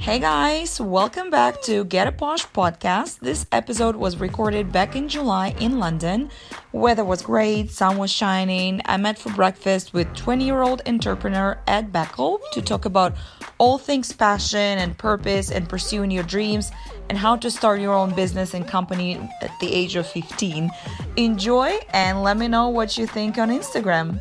Hey guys, welcome back to Get a Posh podcast. This episode was recorded back in July in London. Weather was great, sun was shining. I met for breakfast with 20 year old entrepreneur Ed Beckel to talk about all things passion and purpose and pursuing your dreams and how to start your own business and company at the age of 15. Enjoy and let me know what you think on Instagram.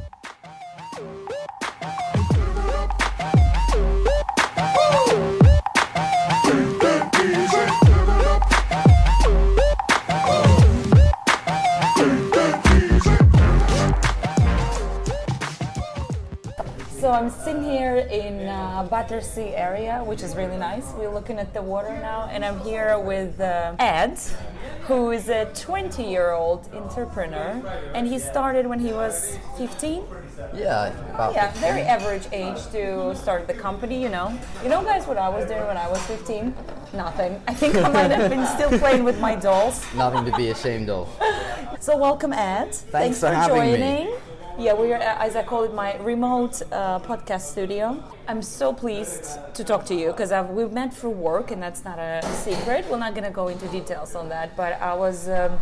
So I'm sitting here in uh, Battersea area, which is really nice. We're looking at the water now, and I'm here with uh, Ed, who is a 20-year-old entrepreneur, and he started when he was 15. Yeah, about Yeah, 15. very average age to start the company. You know, you know, guys, what I was doing when I was 15? Nothing. I think I might have been still playing with my dolls. Nothing to be ashamed of. So welcome, Ed. Thanks, for having me. Yeah, we are, uh, as I call it, my remote uh, podcast studio. I'm so pleased to talk to you because we've met for work, and that's not a secret. We're not going to go into details on that, but I was, um,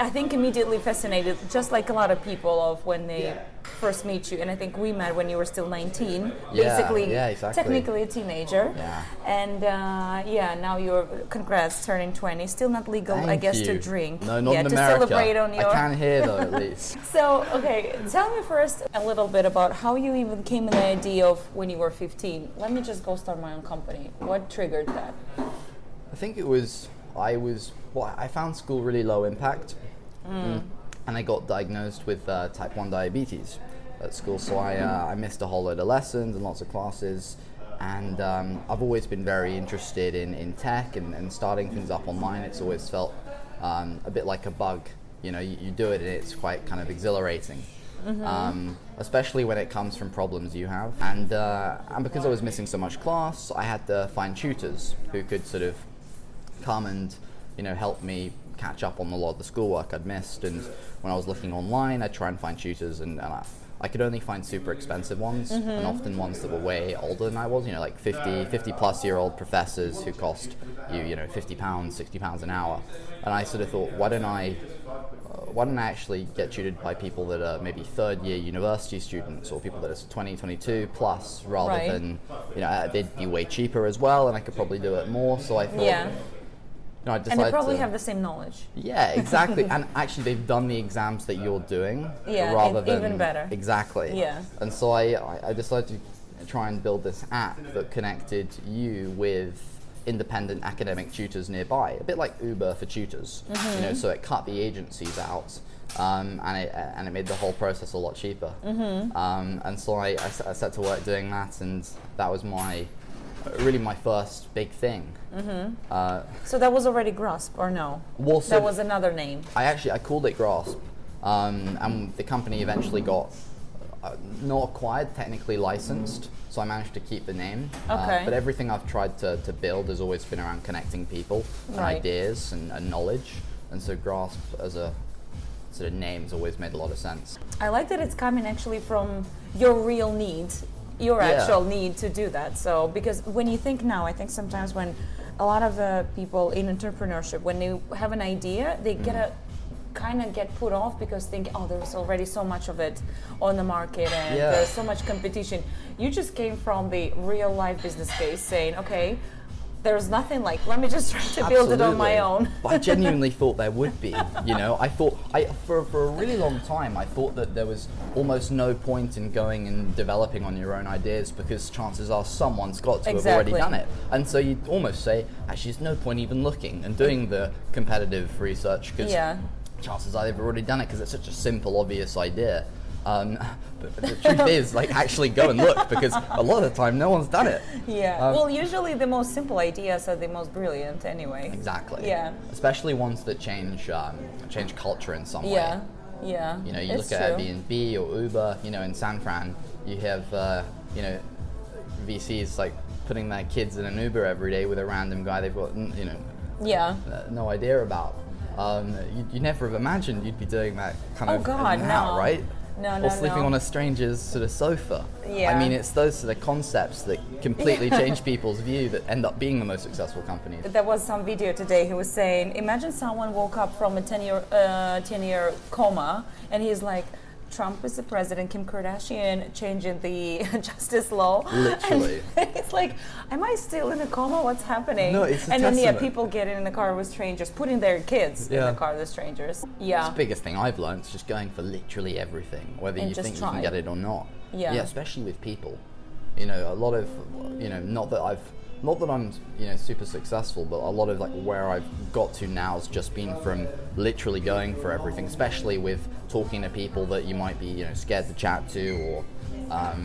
I think, immediately fascinated, just like a lot of people, of when they first meet you. And I think we met when you were still 19, Yeah, basically, yeah, exactly. technically a teenager. Yeah. And uh, yeah, now you're, congrats, turning 20. Still not legal, I Thank guess, to drink. No, not yeah, in to America. celebrate on your. I can hear though, at least. So, okay, tell me first a little bit about how you even came in the idea of when you were 15. Let me just go start my own company. What triggered that? I think it was I was well, I found school really low impact, Mm. and I got diagnosed with uh, type one diabetes at school. So I uh, I missed a whole load of lessons and lots of classes. And um, I've always been very interested in, in tech and, and starting things up online. It's always felt um, a bit like a bug. You know, you, you do it and it's quite kind of exhilarating. um, especially when it comes from problems you have. And, uh, and because I was missing so much class, I had to find tutors who could sort of come and you know help me catch up on a lot of the schoolwork I'd missed. And when I was looking online, I'd try and find tutors, and, and I, I could only find super expensive ones, and often ones that were way older than I was. You know, like 50, 50 plus year old professors who cost you you know 50 pounds, 60 pounds an hour. And I sort of thought, why don't I uh, why don't I actually get tutored by people that are maybe third year university students or people that are 20, 22 plus rather Right. than, you know, uh, they'd be way cheaper as well and I could probably do it more. So I thought, Yeah. You I And they probably to, have the same knowledge. yeah, exactly. and actually, they've done the exams that you're doing. Yeah, rather than even better. Exactly. Yeah. And so I, I- decided to try and build this app that connected you with independent academic tutors nearby, a bit like Uber for tutors. You Mm-hmm. know, so it cut the agencies out. Um, and it and it made the whole process a lot cheaper. Mm-hmm. Um, and so I, I I set to work doing that, and that was my really my first big thing. Mm-hmm. Uh, So that was already Grasp, or no? well, so that was another name. I actually I called it Grasp, um, and the company eventually got uh, not acquired, technically licensed. So I managed to keep the name. Uh, Okay. but everything I've tried to, to build has always been around connecting people and Right. ideas and, and knowledge. And so Grasp as a sort of name has always made a lot of sense. I like that it's coming actually from your real need, your Yeah. actual need to do that. So, because when you think now, I think sometimes when a lot of uh, people in entrepreneurship, when they have an idea, they get Mm. a kind of get put off because think, oh, there's already so much of it on the market and Yeah. there's so much competition. You just came from the real life business case saying, okay, there's nothing like, let me just try to build it on my own. But I genuinely thought there would be. You know, I thought I for for a really long time I thought that there was almost no point in going and developing on your own ideas because chances are someone's got to have already done it. And so you'd almost say, actually, there's no point even looking and doing the competitive research because Yeah. chances are they've already done it because it's such a simple, obvious idea. Um, but, but the truth is, like, actually go and look because a lot of the time no one's done it. Yeah. Um, well, usually the most simple ideas are the most brilliant anyway. Exactly. Yeah. Especially ones that change um, change culture in some way. Yeah. Yeah. You know, you it's look at true. Airbnb or Uber. You know, in San Fran, you have uh, you know VCs like putting their kids in an Uber every day with a random guy they've got you know Yeah. uh, no idea about. Um, you, you never have imagined you'd be doing that kind Oh of God, now, no. right? No, or no, sleeping no. on a stranger's sort of sofa. Yeah. I mean, it's those sort of concepts that completely change people's view that end up being the most successful companies. There was some video today. He was saying, imagine someone woke up from a 10 year, uh, 10 year coma, and he's like, Trump is the president, Kim Kardashian changing the justice law. Literally. And it's like, am I still in a coma? What's happening? No, it's a and then yeah, people getting in the car with strangers, putting their kids in the car with strangers. Yeah. the biggest thing I've learned is just going for literally everything, whether And you think try. you can get it or not. Yeah. especially with people. You know, a lot of, you know, not that I've, not that I'm, you know, super successful, but a lot of like where I've got to now has just been from literally going for everything, especially with talking to people that you might be, you know, scared to chat to or um,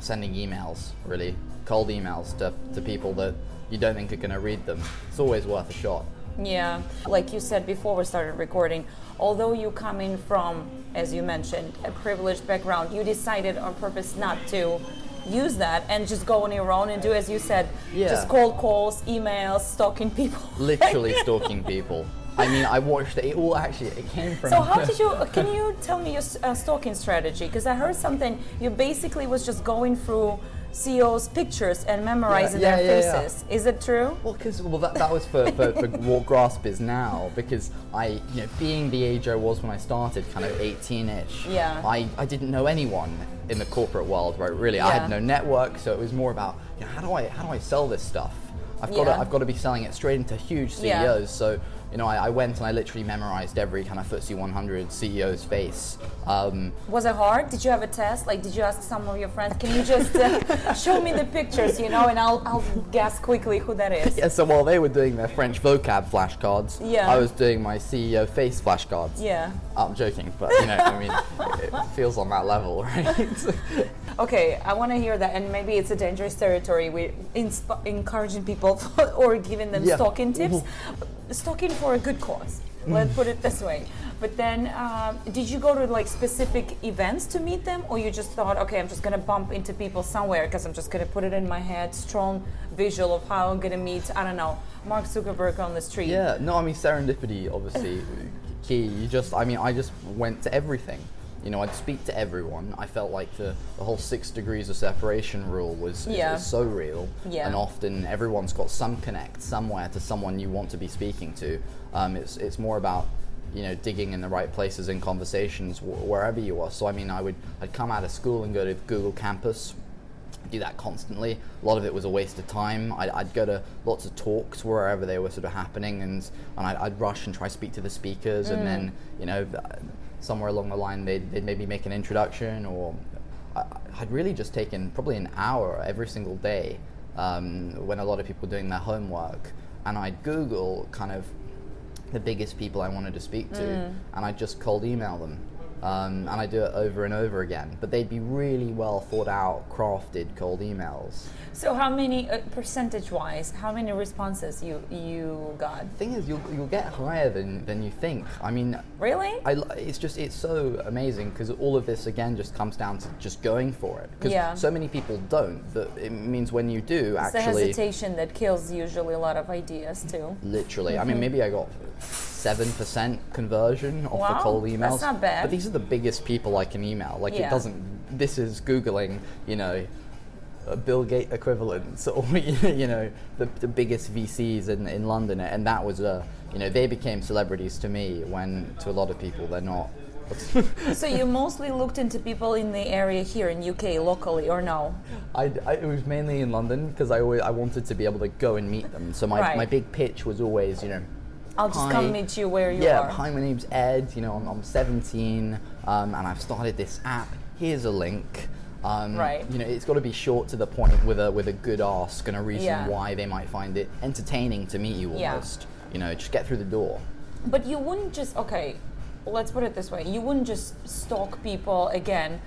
sending emails, really, cold emails to, to people that you don't think are going to read them. It's always worth a shot. Yeah, like you said before we started recording, although you come in from, as you mentioned, a privileged background, you decided on purpose not to use that and just go on your own and do, as you said, Yeah. just cold calls, emails, stalking people. literally stalking people. I mean, I watched it. It all actually it came from. So how did you? Can you tell me your uh, stalking strategy? Because I heard something. You basically was just going through CEOs' pictures and memorizing Yeah, their yeah, yeah, yeah. faces. Is it true? Well, because well, that, that was for, for, for what Grasp is now. Because I, you know, being the age I was when I started, kind of 18ish. Yeah. I, I didn't know anyone in the corporate world, right? Really, I had no network, so it was more about, you know, how do I how do I sell this stuff? I've got to I've got to be selling it straight into huge CEOs. So you know, I, I went and I literally memorized every kind of FTSE 100 CEO's face. Um, Was it hard? Did you have a test? Like, did you ask some of your friends? Can you just uh, show me the pictures, you know, and I'll I'll guess quickly who that is. Yeah, so while they were doing their French vocab flashcards, Yeah. I was doing my CEO face flashcards. Yeah. I'm joking, but you know, I mean, it, it feels on that level, right? Okay, I want to hear that, and maybe it's a dangerous territory. We insp- encouraging people or giving them Yeah. stalking tips, stalking for a good cause. Let's put it this way. But then, um, did you go to like specific events to meet them, or you just thought, okay, I'm just gonna bump into people somewhere because I'm just gonna put it in my head, strong visual of how I'm gonna meet, I don't know, Mark Zuckerberg on the street. yeah, no, I mean, serendipity, obviously, key. You just, I mean, I just went to everything. You know, I'd speak to everyone. I felt like the, the whole six degrees of separation rule was, is- Yeah. is so real. Yeah. And often everyone's got some connect somewhere to someone you want to be speaking to. Um, it's, it's more about, you know, digging in the right places in conversations wh- wherever you are. So, I mean, I would, I'd come out of school and go to Google Campus, do that constantly. A lot of it was a waste of time. I'd, I'd go to lots of talks wherever they were sort of happening, and and I'd, I'd rush and try to speak to the speakers, and then you know somewhere along the line they'd, they'd maybe make an introduction, or I, I'd really just taken probably an hour every single day um, when a lot of people were doing their homework, and I'd Google kind of the biggest people I wanted to speak to, and I'd just cold email them. Um, and I do it over and over again, but they'd be really well thought out, crafted cold emails. So how many uh, percentage-wise? How many responses you you got? The thing is, you'll, you'll get higher than, than you think. I mean, Really? I, it's just it's so amazing because all of this again just comes down to just going for it. Because Yeah. so many people don't. That it means when you do It's the hesitation that kills usually a lot of ideas too. literally. I mean, maybe I got seven percent conversion off. Wow, the cold emails. that's not bad. But these are the biggest people I can email. Like Yeah. it doesn't. This is googling, you know. A Bill Gates equivalent, or you know, the, the biggest VCs in, in London, and that was a, you know, they became celebrities to me when to a lot of people they're not. so you mostly looked into people in the area here in UK locally, or no? I, I- it was mainly in London because I always I wanted to be able to go and meet them. So my, Right. my big pitch was always, you know, I'll just Hi. come meet you where you yeah, are. hi, my name's Ed. You know, I'm, I'm 17, um, and I've started this app. Here's a link. Um, Right. You know, it's got to be short to the point with a with a good ask and a reason Yeah. why they might find it entertaining to meet you Almost. Yeah. You know, just get through the door. But you wouldn't just okay. Let's put it this way: you wouldn't just stalk people again,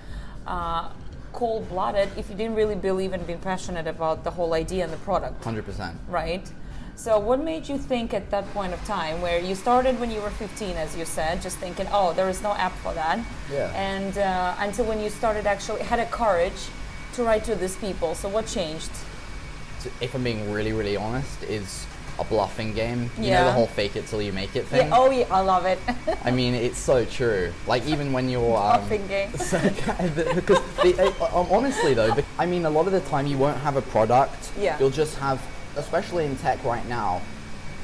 uh, cold-blooded, if you didn't really believe and be passionate about the whole idea and the product, 100%. right? So, what made you think at that point of time, where you started when you were 15, as you said, just thinking, "Oh, there is no app for that," Yeah. and uh, until when you started actually had a courage to write to these people. So, what changed? if I'm being really, really honest, is a bluffing game. You know Yeah. the whole fake it till you make it thing. Yeah, oh yeah, I love it. I mean, it's so true. Like even when you're um, Bluffing game. so, because the, uh, honestly though, I mean, a lot of the time you won't have a product. Yeah. You'll just have, especially in tech right now,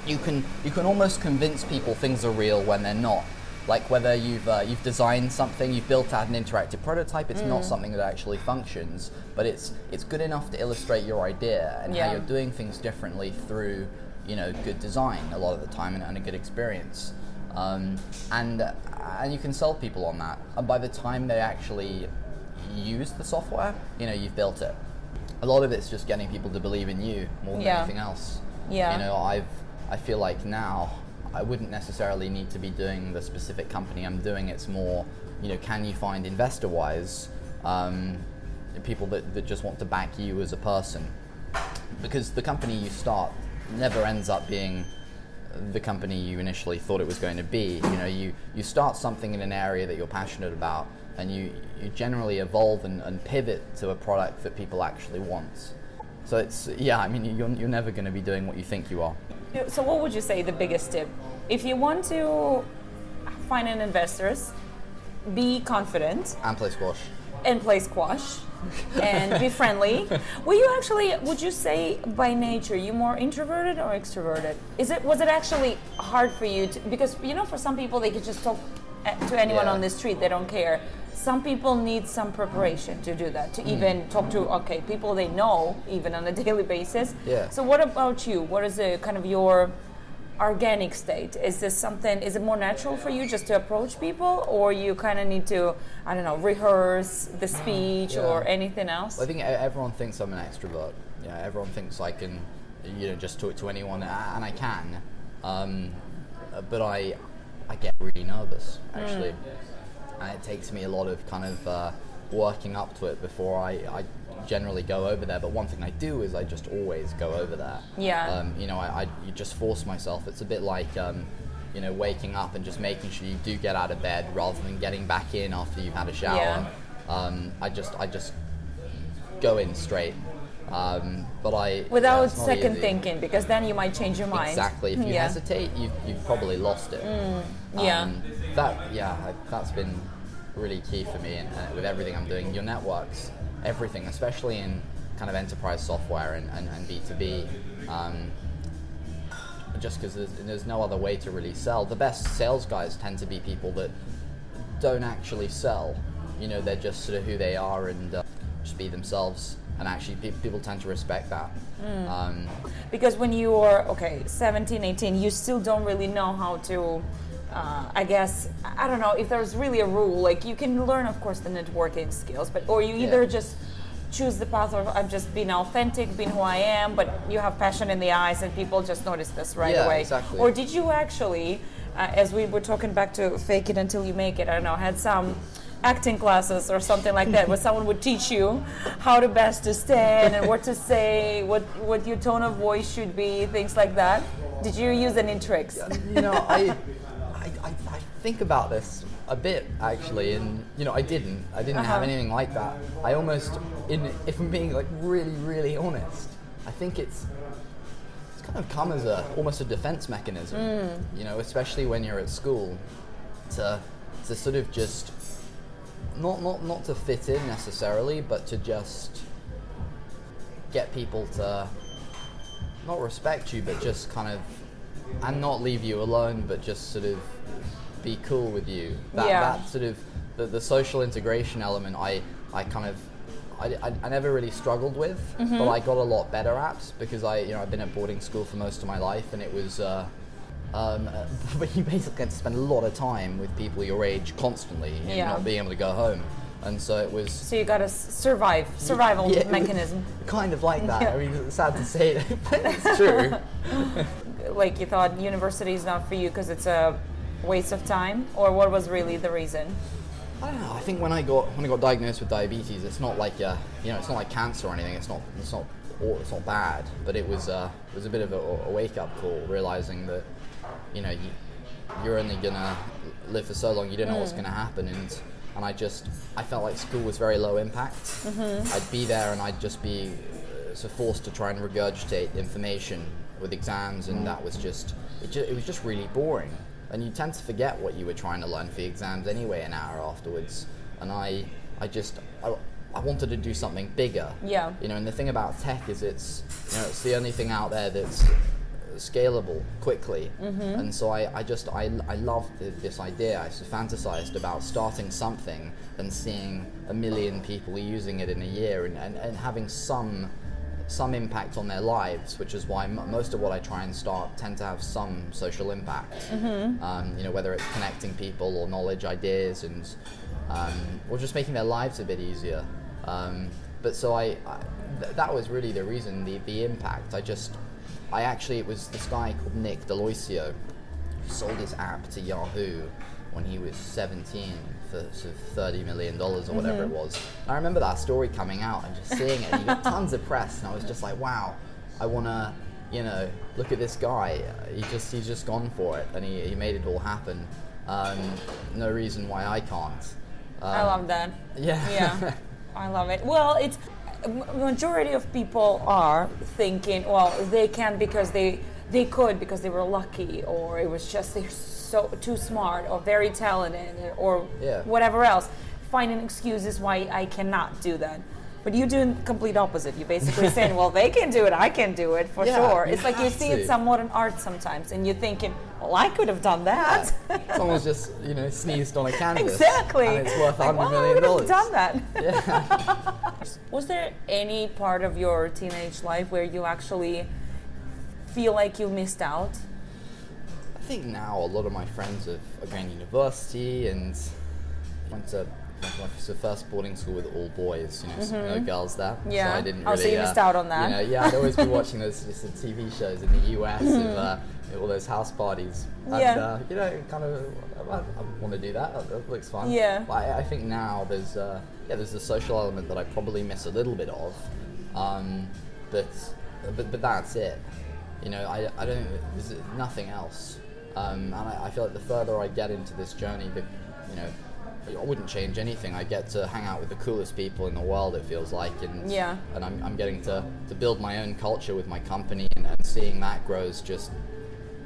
you can you can almost convince people things are real when they're not. Like whether you've uh, you've designed something, you've built out an interactive prototype, it's Mm. not something that actually functions, but it's it's good enough to illustrate your idea and Yeah. how you're doing things differently through you know good design a lot of the time and, and a good experience. Um, and uh, and you can sell people on that. And by the time they actually use the software, you know you've built it. A lot of it's just getting people to believe in you more than Yeah. anything else. Yeah. You know, I've I feel like now I wouldn't necessarily need to be doing the specific company I'm doing. It's more, you know, can you find investor wise um, people that, that just want to back you as a person? Because the company you start never ends up being the company you initially thought it was going to be. You know, you, you start something in an area that you're passionate about and you, you generally evolve and, and pivot to a product that people actually want. So it's, yeah, I mean, you're, you're never going to be doing what you think you are. So, what would you say the biggest tip? If you want to find an investors, be confident And play squash. and play squash and be friendly. Were you actually? Would you say by nature you more introverted or extroverted? Is it was it actually hard for you to because you know for some people they could just talk to anyone Yeah. on the street they don't care. Some people need some preparation to do that to Hmm. even talk to okay people they know even on a daily basis. Yeah. So what about you? What is the kind of your organic state? Is this something? Is it more natural for you just to approach people, or you kind of need to, I don't know, rehearse the speech or anything else? I think everyone thinks I'm an extrovert. Yeah, everyone thinks I can, you know, just talk to anyone, and I can. Um, but I, I get really nervous actually, and it takes me a lot of kind of uh, working up to it before I, I generally go over there. But one thing I do is I just always go over there. Yeah. Um, you know, I, I you just force myself. It's a bit like. Um, you know, waking up and just making sure you do get out of bed rather than getting back in after you've had a shower. Yeah. Um, I just, I just go in straight. Um, but I Without second easy. thinking, because then you might change your mind. Exactly. If you yeah. hesitate, you've, you've probably lost it. yeah. Um, that yeah, I- that's been really key for me and, uh, with everything I'm doing. Your networks, everything, especially in kind of enterprise software and, and, and B2B. Um, just because there's, there's no other way to really sell. The best sales guys tend to be people that don't actually sell. You know, they're just sort of who they are and uh, just be themselves. And actually, pe- people tend to respect that. Um, because when you are okay 17 18 you still don't really know how to uh, i guess i don't know if there's really a rule like you can learn of course the networking skills but or you either Yeah. just choose the path of i'm just being authentic being who i am but you have passion in the eyes and people just notice this right Yeah, away exactly. or did you actually uh, as we were talking back to fake it until you make it i don't know had some acting classes or something like that where someone would teach you how to best to stand and what to say what what your tone of voice should be things like that did you use any tricks you know, I, I, I, I think about this a bit actually, and you know, I didn't. I didn't have Uh-huh. anything like that. I almost, in, if I'm being like really, really honest, I think it's it's kind of come as a almost a defense mechanism. You know, especially when you're at school, to to sort of just not not not to fit in necessarily, but to just get people to not respect you, but just kind of, and not leave you alone, but just sort of be cool with you. That, Yeah. that sort of the, the social integration element, I, I kind of, I, I, I never really struggled with, Mm-hmm. but I got a lot better at because I, you know, I've been at boarding school for most of my life, and it was. Uh, um, uh, but you basically had to spend a lot of time with people your age constantly, and Yeah. not being able to go home, and so it was so you gotta s- survive survival yeah, mechanism kind of like that. Yeah. I mean, it's sad to say it, but it's true. like you thought university is not for you because it's a waste of time or what was really the reason I don't know. I think when I got when I got diagnosed with diabetes, it's not like uh, you know, it's not like cancer or anything. It's not it's not it's not bad, but it was uh, it was a bit of a, a wake up call, realizing that you know you, you're only gonna live for so long. You don't know what's gonna happen, and and I just I felt like school was very low impact. I'd be there and I'd just be uh, so forced to try and regurgitate information with exams, and that was just it, ju- it was just really boring. And you tend to forget what you were trying to learn for the exams anyway an hour afterwards. And I I just I, I wanted to do something bigger. Yeah. You know, and the thing about tech is it's you know it's the only thing out there that's scalable quickly. And so I, I just I, I loved this idea. I fantasized about starting something and seeing a million people using it in a year and, and, and having some some impact on their lives, which is why m- most of what I try and start tend to have some social impact. Um, you know, whether it's connecting people or knowledge, ideas, and um, or just making their lives a bit easier. Um, but so I, I th- that was really the reason, the, the impact. I just, I actually, it was this guy called Nick D'Aloisio who sold his app to Yahoo when he was 17 for sort of 30 million dollars or whatever it was. I remember that story coming out and just seeing it. And he got tons of press, and I was just like, wow, I want to, you know, look at this guy. He just he's just gone for it, and he, he made it all happen. Um, no reason why I can't. I Um, love that. Yeah. Yeah, I love it. Well, it's majority of people are thinking, well, they can because they they could because they were lucky, or it was just they're so too smart, or very talented, or Yeah. whatever else. Finding excuses why I cannot do that. But you do the complete opposite. You're basically saying, well, they can do it, I can do it for Yeah, sure. It's like you have see it to. somewhat in art sometimes, and you're thinking, well, I could have done that. Someone's just you know sneezed on a canvas. Exactly. And it's worth Like, hundred well, I million would dollars. have done that. Yeah. Was there any part of your teenage life where you actually feel like you missed out? I think now a lot of my friends have, are going to university and went to to my first boarding school with all boys, you know, s no girls there. Mm-hmm. Yeah. So I didn't Oh, really. so you uh, missed out on that. You know, yeah, I'd always be watching those just the TV shows in the US of uh, all those house parties. And. Yeah. uh, you know, kind of, I, I want to do that. That, that looks fun. Yeah. But I, I think now there's, uh, yeah, there's a social element that I probably miss a little bit of. Um, but, but, but that's it. You know, I, I don't, there's nothing else. Um, and I, I feel like the further I get into this journey, the, you know, I wouldn't change anything. I get to hang out with the coolest people in the world. It feels like, and Yeah. and I'm, I'm getting to, to build my own culture with my company, and, and seeing that grow is just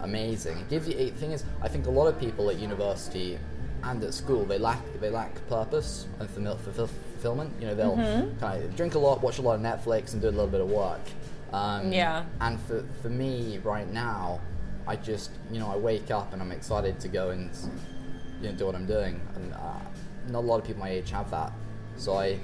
amazing. It gives you. The thing is, I think a lot of people at university and at school they lack they lack purpose and fulfill, fulfill, fulfillment. You know, they'll Mm-hmm. kind of drink a lot, watch a lot of Netflix, and do a little bit of work. Um, Yeah. And for for me right now, I just you know I wake up and I'm excited to go and you know do what I'm doing, and uh, not a lot of people my age have that. So I.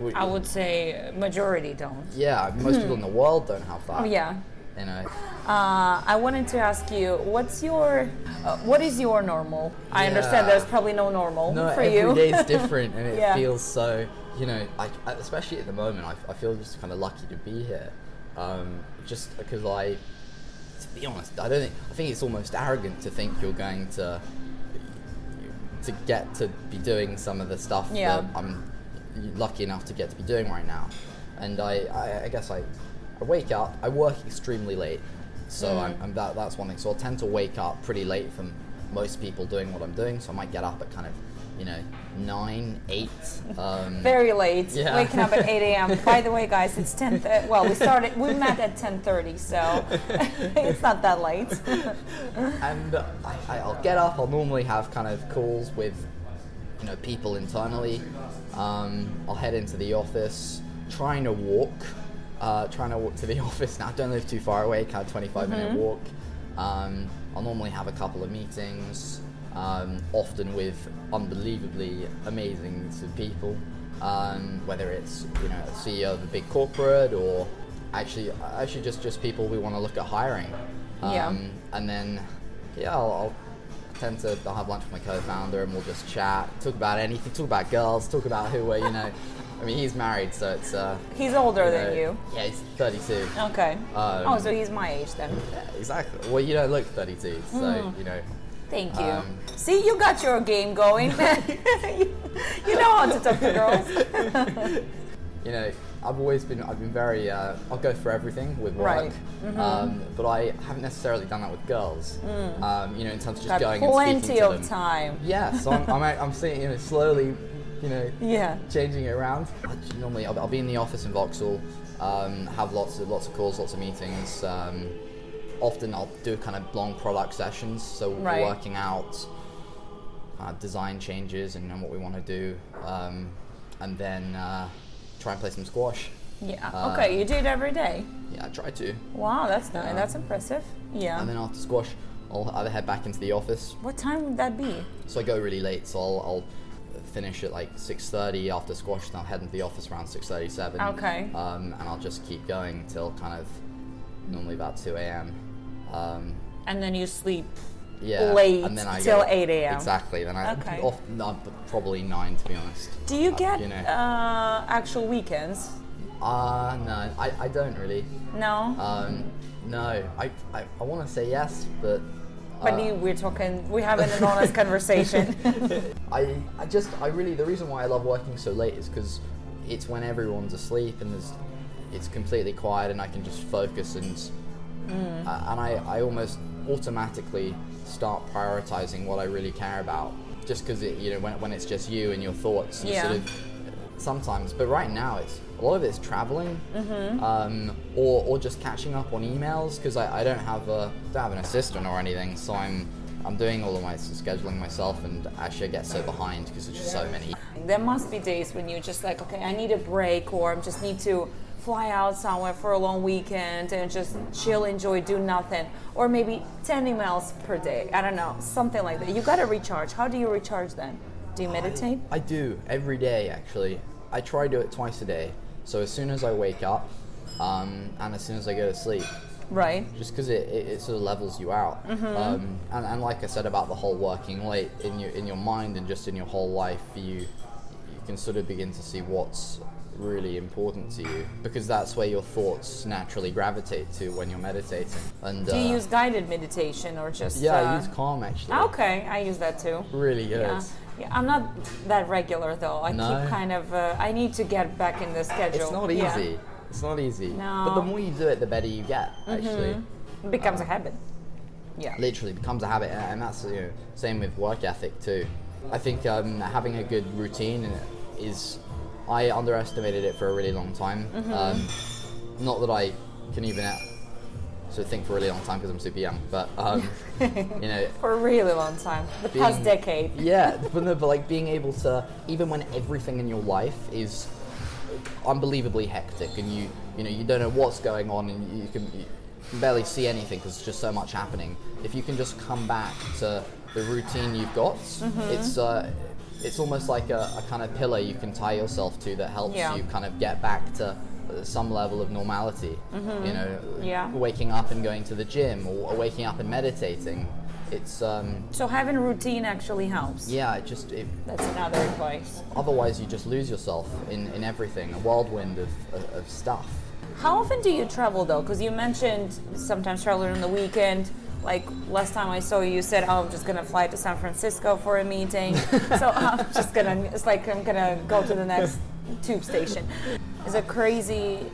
we- I would say majority don't. yeah, most people in the world don't have that. Oh yeah. You know, Uh, I wanted to ask you, what's your, uh, what is your normal? I understand there's probably no normal no, for every you. day is different, and it Yeah. feels so. You know, I- especially at the moment, I, I feel just kind of lucky to be here, um, just because I, to be honest, I don't think I think it's almost arrogant to think you're going to to get to be doing some of the stuff Yeah. that I'm lucky enough to get to be doing right now. And I, I, I guess I, I wake up, I work extremely late. So Mm. I'm, I'm that, that's one thing. So I'll tend to wake up pretty late from most people doing what I'm doing. So I might get up at kind of, you know, nine, eight. Um, Very late, Yeah. waking up at 8 a.m. By the way, guys, it's 10. Th- well, we started, we met at 10:30, so it's not that late. and uh, I, I'll get up. I'll normally have kind of calls with, you know, people internally. Um, I'll head into the office, trying to walk, uh, trying to walk to the office. Now I don't live too far away, kind of 25 minute walk. Um, I'll normally have a couple of meetings, um, often with unbelievably amazing people. Um, whether it's you know a CEO of a big corporate or actually actually just just people we want to look at hiring. Yeah. Um, and then, yeah, I'll, I'll tend to I'll have lunch with my co-founder and we'll just chat, talk about anything, talk about girls, talk about who we're, you know. I mean, he's married, so it's. Uh, He's older you than you. Yeah, he's 32. Okay. Um, oh, so he's my age then. Yeah, exactly. Well, you don't look 32, so Hmm. you know. Thank you. Um, See, you got your game going. you, you know how to talk to girls. you know, I've always been I've been very uh, I'll go for everything with work, Right. Mm-hmm. um, but I haven't necessarily done that with girls. Um, you know, in terms of just Got going and speaking to them. Plenty of time. Yeah, so I'm, I'm, I'm seeing you know slowly, you know, Yeah. changing it around. Normally, I'll, I'll be in the office in Vauxhall, um, have lots of lots of calls, lots of meetings, um, often I'll do kind of long product sessions, so we're Right. working out uh, design changes and, and what we want to do, um, and then uh, try and play some squash. Yeah. Uh, okay, you do it every day. Yeah, I try to. Wow, that's nice. That's impressive. Yeah. And then after squash, I'll either head back into the office. what time would that be? So I go really late, so I'll, I'll finish at like 6.30 after squash, and I'll head into the office around 6.37. Okay. Um, and I'll just keep going till kind of normally about 2 a.m. Um, And then you sleep yeah, late and then I till go- 8 a.m. Exactly. Then I Okay. off, no, probably nine to be honest. Do you Uh, get you know. uh, actual weekends? Uh, no, I, I don't really. No. Um, no, I, I, I want to say yes, but but uh, you, we're talking. We're having an honest conversation. I, I just, I really, the reason why I love working so late is because it's when everyone's asleep and there's, it's completely quiet and I can just focus and, Mm. uh, and I, I almost automatically start prioritizing what I really care about. Just because it, you know, when, when it's just you and your thoughts, you Yeah. sort of, sometimes, but right now it's, a lot of it's traveling, Mm-hmm. um, or, or just catching up on emails because I, I don't have a, don't have an assistant or anything, so I'm, I'm doing all of my scheduling myself, and actually I get so behind because there's just so many. there must be days when you're just like, okay, I need a break, or I just need to fly out somewhere for a long weekend and just chill, enjoy, do nothing, or maybe 10 emails per day. I don't know, something like that. You gotta recharge. How do you recharge then? Do you meditate? I do every day actually. I try to do it twice a day. So as soon as I wake up, um, and as soon as I go to sleep, Right. just because it, it, it sort of levels you out. Um, and, and like I said about the whole working late in your in your mind and just in your whole life, you you can sort of begin to see what's really important to you because that's where your thoughts naturally gravitate to when you're meditating. And Do you uh, use guided meditation or just? yeah, uh, I use Calm actually. Okay, I use that too. Really good. Yeah. yeah, I'm not that regular though. I No? keep kind of. Uh, I need to get back in the schedule. It's not Yeah. easy. It's not easy. No. Mm-hmm. But the more you do it, the better you get. Actually, It becomes a habit. Yeah. literally becomes a habit, and that's you know, same with work ethic too. I think um, having a good routine is. I underestimated it for a really long time. Mm-hmm. Um, not that I can even sort of think for a really long time because I'm super young, but um, you know, For a really long time. The past decade. Yeah, but, no, but like being able to, even when everything in your life is unbelievably hectic, and you, you know, you don't know what's going on, and you can, you can barely see anything because there's just so much happening. If you can just come back to the routine you've got, it's. Uh, it's almost like a, a kind of pillar you can tie yourself to that helps Yeah. you kind of get back to some level of normality. You know, Yeah. waking up and going to the gym, or, waking up and meditating. It's um, So having a routine actually helps. yeah, it just it, That's another advice. otherwise you just lose yourself in, in everything, a whirlwind of, of, of stuff. How often do you travel though? Because you mentioned sometimes traveling on the weekend. Like last time I saw you, you said, "Oh, I'm just gonna fly to San Francisco for a meeting." so I'm just gonna. It's like I'm gonna go to the next tube station. It's a crazy.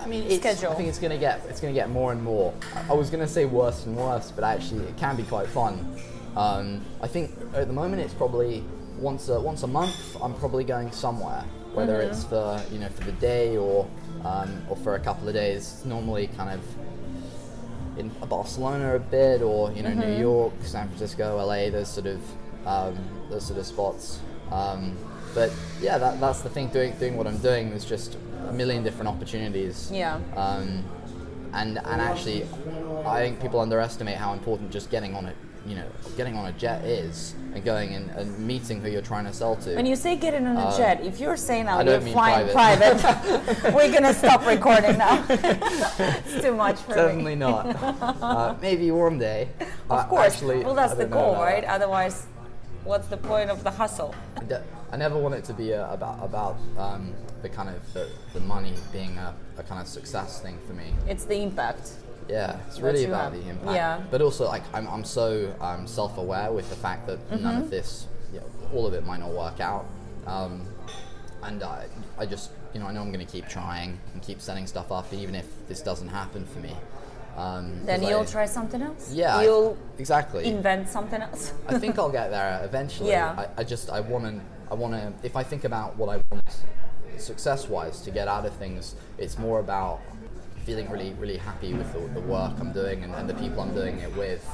I mean, it's, Schedule. I think it's gonna get it's gonna get more and more. I- I was gonna say worse and worse, but actually it can be quite fun. Um, I think at the moment it's probably once a, once a month. I'm probably going somewhere, whether Mm-hmm. it's for you know for the day or um, or for a couple of days. Normally, kind of in Barcelona a bit, or you know Mm-hmm. New York, San Francisco, LA, those sort of um, those sort of spots. Um, but yeah, that, that's the thing. Doing doing what I'm doing, there's just a million different opportunities. Yeah. Um, and and actually, I think people underestimate how important just getting on it, you know, getting on a jet is, and going and, and meeting who you're trying to sell to. When you say getting on a jet, if you're saying now Uh, I you're flying private. private, we're gonna stop recording now. it's too much for me. Certainly not. uh, maybe one day. Uh, Of course. Actually, well, that's the know goal, right? Otherwise, what's the point of the hustle? I never want it to be a, about about um, the kind of the, the money being a, a kind of success thing for me. It's the impact. Yeah, it's really about have. the impact. Yeah. But also, like, I'm, I'm so um, self-aware with the fact that none Mm-hmm. of this, you know, all of it might not work out. Um, and I, I just, you know, I know I'm going to keep trying and keep setting stuff up, even if this doesn't happen for me. Um, Then you'll I- try something else. Yeah, You'll exactly. invent something else. I think I'll get there eventually. Yeah. I, I just I want to I want to if I think about what I want success wise to get out of things, it's more about feeling really really happy with the, the work I'm doing and, and the people I'm doing it with.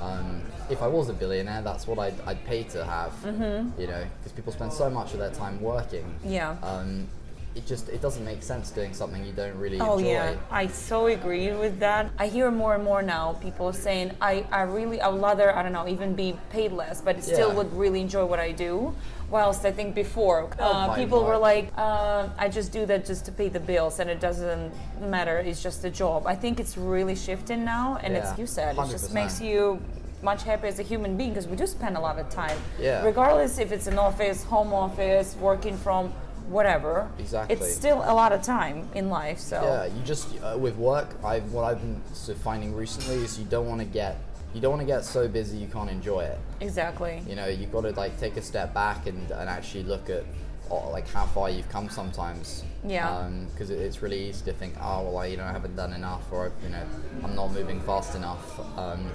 Um, if I was a billionaire, that's what I'd, I'd pay to have. Mm-hmm. You know, because people spend so much of their time working. Yeah. Um, it just it doesn't make sense doing something you don't really Oh enjoy. yeah, I so agree with that. I hear more and more now people saying I, I really I would rather I don't know even be paid less, but still Yeah. would really enjoy what I do. Whilst I think before uh, Oh, people were like uh, I just do that just to pay the bills and it doesn't matter. It's just a job. I think it's really shifting now, and it's you said it just makes you much happier as a human being because we do spend a lot of time. Yeah. Regardless if it's an office, home office, working from whatever. Exactly. It's still a lot of time in life. So. Yeah, you just uh, with work. I what I've been finding recently is you don't want to get you don't want to get so busy you can't enjoy it. Exactly. You know, you've got to like take a step back and, and actually look at oh, like how far you've come sometimes. Yeah. Because it, it's really easy to think, oh well, I you know I haven't done enough, or you know I'm not moving fast enough. Um,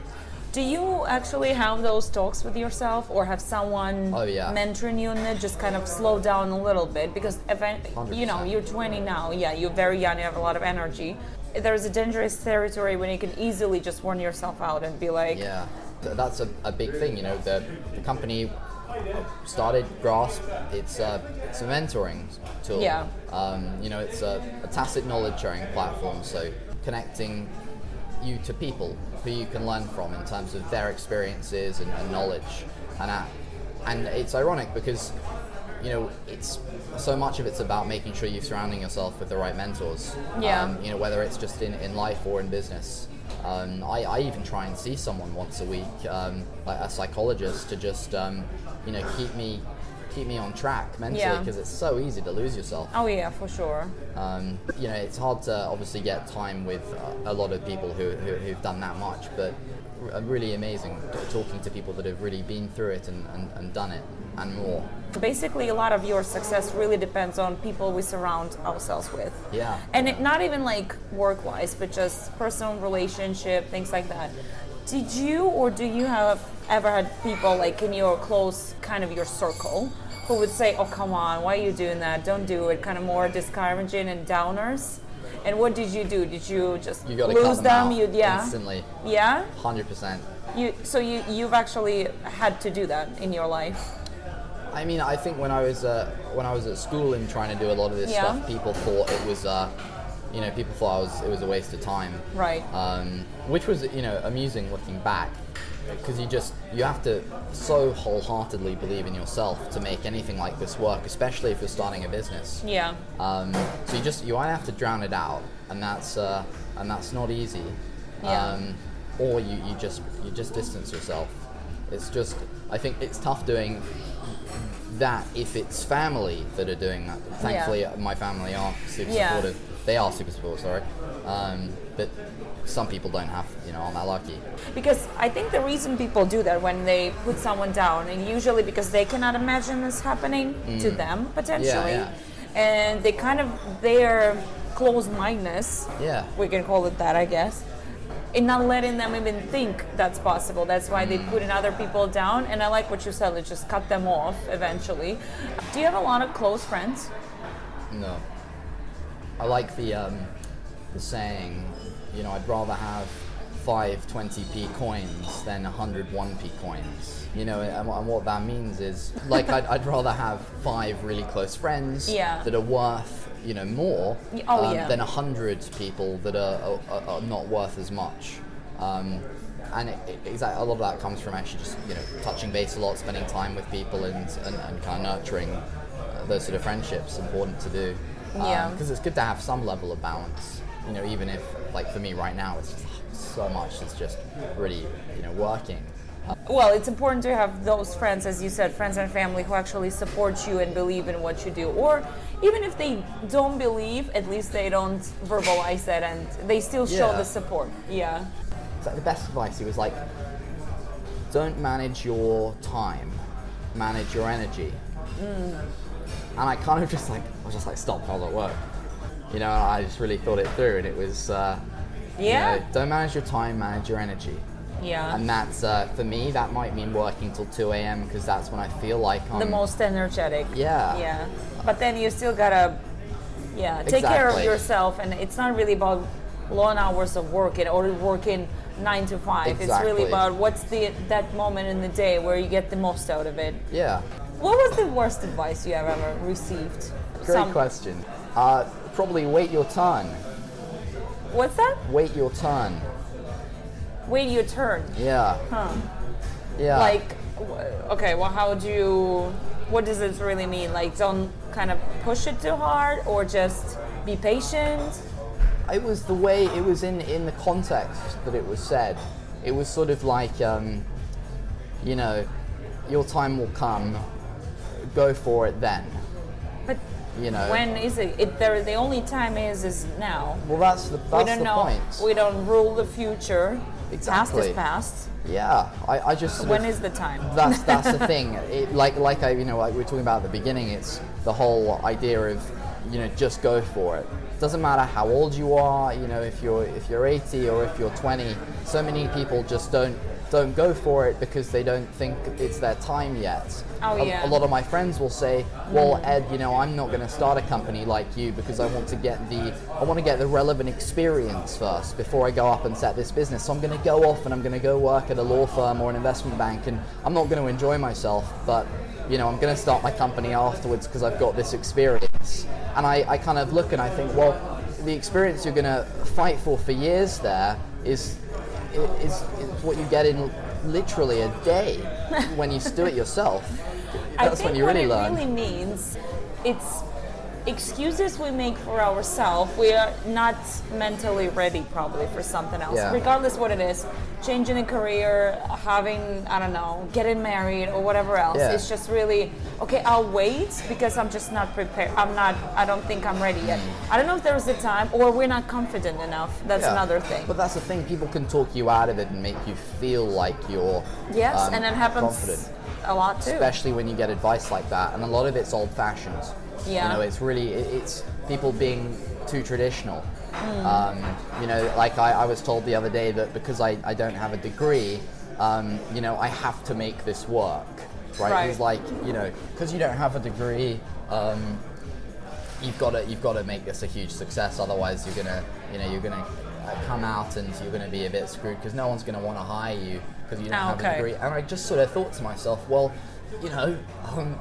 Do you actually have those talks with yourself, or have someone Oh, yeah. mentoring you in it? Just kind of slow down a little bit because, event, you know, you're 20 now. Yeah, you're very young. You have a lot of energy. There's a dangerous territory when you can easily just warn yourself out and be like, Yeah, that's a, a big thing. You know, the, the company started Grasp. It's a, it's a mentoring tool. Yeah. Um, you know, it's a, a tacit knowledge sharing platform. So connecting you to people who you can learn from in terms of their experiences and, and knowledge. And and it's ironic because you know it's so much of it's about making sure you're surrounding yourself with the right mentors. Yeah. Um, you know, whether it's just in, in life or in business. Um, I, I even try and see someone once a week, um, like a psychologist, to just um, you know keep me keep me on track mentally Yeah. because it's so easy to lose yourself. oh yeah, for sure. Um, you know, it's hard to obviously get time with uh, a lot of people who, who, who've done that much, but uh, really amazing talking to people that have really been through it and, and, and done it and more. Basically, a lot of your success really depends on people we surround ourselves with. Yeah. And it, not even like work wise, but just personal relationship, things like that. Did you or do you have ever had people like in your close kind of your circle who would say, Oh, come on, why are you doing that? Don't do it, kind of more discouraging and downers? And what did you do? Did you just You lose them, them? You yeah. instantly, Yeah? hundred percent. You so you you've actually had to do that in your life. I mean, I think when I was uh, when I was at school and trying to do a lot of this Yeah. stuff, people thought it was, uh, you know, people thought I was it was a waste of time. Right. Um, which was you know amusing looking back, because you just you have to so wholeheartedly believe in yourself to make anything like this work, especially if you're starting a business. Yeah. Um, so you just you either have to drown it out, and that's uh, and that's not easy. Yeah. Um, or you, you just you just distance yourself. It's just I think it's tough doing that if it's family that are doing that. Thankfully, my family are super Yeah. supportive. They are super supportive. Sorry, um, but some people don't have you know aren't that lucky. Because I think the reason people do that when they put someone down, and usually because they cannot imagine this happening to them potentially, yeah. and they kind of their closed-mindedness, Yeah. we can call it that, I guess, in not letting them even think that's possible. That's why they put in other people down. And I like what you said, let's just cut them off eventually. Do you have a lot of close friends? No. I like the um, the saying, you know, I'd rather have five 20p coins than 100 1p coins. You know, and, what- and what that means is, like, I'd, I'd rather have five really close friends Yeah. that are worth, you know, more oh, um, yeah. than 100 people that are, are, are not worth as much. Um, and it, it, exactly, a lot of that comes from actually just, you know, touching base a lot, spending time with people and, and, and kind of nurturing uh, those sort of friendships important to do. Um, yeah. Because it's good to have some level of balance. You know, even if, like for me right now, it's just so much that's just really, you know, working. Well, it's important to have those friends, as you said, friends and family who actually support you and believe in what you do. Or even if they don't believe, at least they don't verbalize that and they still show Yeah. the support. Yeah. it's like the best advice. He was like, don't manage your time, manage your energy. Mm. And I kind of just like, was just like, stop, was at work. You know, I just really thought it through, and it was, uh, you Yeah. know, don't manage your time, manage your energy. Yeah. And that's, uh, for me, that might mean working till 2 a.m. because that's when I feel like I'm. the most energetic. Yeah. Yeah. But then you still gotta, yeah, take care of yourself, and it's not really about long hours of working or working nine to five. Exactly. It's really about what's the that moment in the day where you get the most out of it. Yeah. What was the worst advice you have ever received? Great Some- question. Uh, probably wait your turn. What's that? Wait your turn. Wait your turn. Yeah. Huh. Yeah. Like, okay, well, how do you? What does this really mean? Like, don't kind of push it too hard, or just be patient. it was the way it was in in the context that it was said. It was sort of like, um, you know, your time will come. Go for it then. You know. when is it? it there, the only time is is now. Well, that's the that's we don't the know. point. We don't rule the future. exactly. Past is past. yeah, I, I just. When of- is the time? that's that's the thing. It, like like I you know like we were talking about at the beginning. It's the whole idea of you know just go for it. Doesn't matter how old you are. You know if you're if you're 80 or if you're 20. So many people just don't don't go for it because they don't think it's their time yet. Oh, a, yeah. a lot of my friends will say, "Well, mm. Ed, you know, I'm not going to start a company like you because I want to get the I want to get the relevant experience first before I go up and set this business. So I'm going to go off and I'm going to go work at a law firm or an investment bank, and I'm not going to enjoy myself, but you know, I'm going to start my company afterwards because I've got this experience." And I, I kind of look and I think, well, the experience you're going to fight for for years there is is, is what you get in literally a day when you do it yourself. That's when you really it learn. really means it's excuses we make for ourselves. We are not mentally ready probably for something else, Yeah. regardless what it is. Changing a career, having I don't know, getting married or whatever else. Yeah. It's just really okay. I'll wait because I'm just not prepared. I'm not. I don't think I'm ready yet. I don't know if there's a time or we're not confident enough. That's Mm. Yeah. another thing. But that's the thing, people can talk you out of it and make you feel like you're yes, um, and it happens confident. a lot too. Especially when you get advice like that, and a lot of it's old fashioned. Yeah. You know, it's really it, it's people being too traditional. Hmm. Um, you know, like I, I was told the other day that because I, I don't have a degree, um, you know, I have to make this work. Right? Right. It's like you know, because you don't have a degree. Um, you've got to you've got to make this a huge success. Otherwise, you're gonna you know you're gonna uh, come out and you're gonna be a bit screwed because no one's gonna want to hire you because you don't Ah, have okay. a degree. And I just sort of thought to myself, well, you know. Um,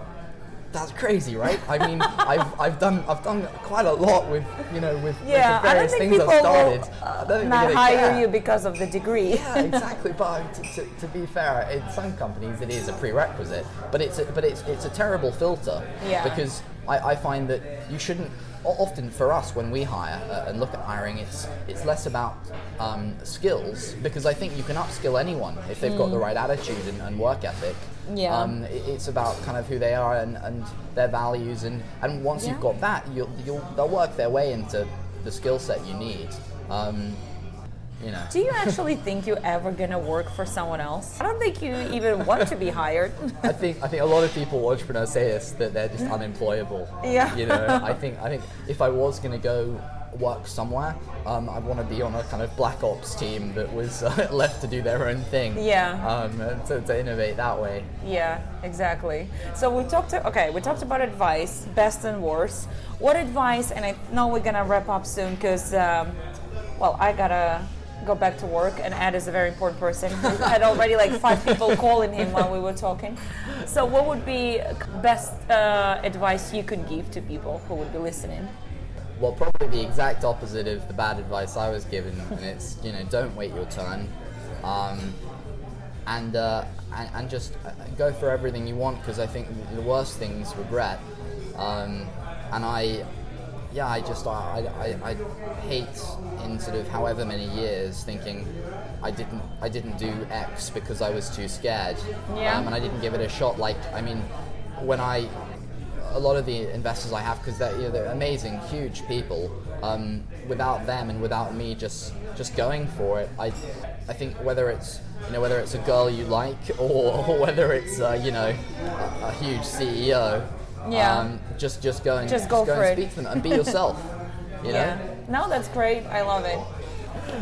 that's crazy, right? I mean, I've, I've done I've done quite a lot with you know with, Yeah, various things I've started. will I uh, don't think not hire care. you because of the degree. Yeah, exactly. But to, to, to be fair, in some companies it is a prerequisite, but it's a, but it's it's a terrible filter. Yeah. Because I, I find that you shouldn't. Often for us, when we hire uh, and look at hiring, it's it's less about um, skills because I think you can upskill anyone if they've got the right attitude and, and work ethic. Mm. Yeah. Um, it- it's about kind of who they are and, and their values, and, and once Yeah. you've got that, you'll, you'll they'll work their way into the skill set you need. Um, you know. Do you actually think you're ever gonna work for someone else? I don't think you even want to be hired. I think I think a lot of people entrepreneurs say this that they're just unemployable. Yeah. You know, I think I think if I was going to go work somewhere, um, I'd want to be on a kind of black ops team that was uh, left to do their own thing. Yeah. Um, to, to innovate that way. yeah, exactly. So we talked. To, okay, we talked about advice, best and worst. What advice? And I know we're gonna wrap up soon because, um, well, I gotta go back to work, and Ed is a very important person. We had already like five people calling him while we were talking. So, what would be best uh, advice you could give to people who would be listening? Well, probably the exact opposite of the bad advice I was given, and it's you know don't wait your turn, um, and, uh, and and just uh, go for everything you want because I think the worst thing is regret, um, and I, yeah, I just I, I, I hate in sort of however many years thinking I didn't I didn't do X because I was too scared, Yeah. um, and I didn't give it a shot. Like I mean, when I a lot of the investors I have because they're, you know, they're amazing, huge people. Um, without them and without me just just going for it, I I think whether it's you know whether it's a girl you like or, or whether it's uh, you know a, a huge CEO, Yeah. um, just just go and Just go go for and it. speak to them and be yourself. You know. Yeah. No, that's great. I love it.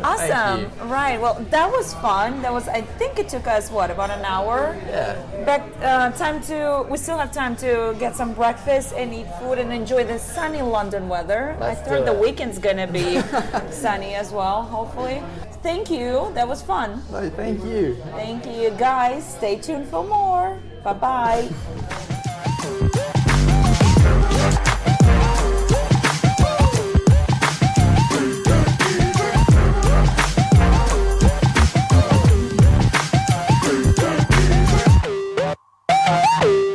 Awesome. Right. Well, that was fun. That was. I think it took us what about an hour. Yeah. But uh, time to. We still have time to get some breakfast and eat food and enjoy the sunny London weather. Let's I do the weekend's gonna be sunny as well. Hopefully. Thank you. That was fun. No, thank you. Thank you, guys. Stay tuned for more. Bye bye.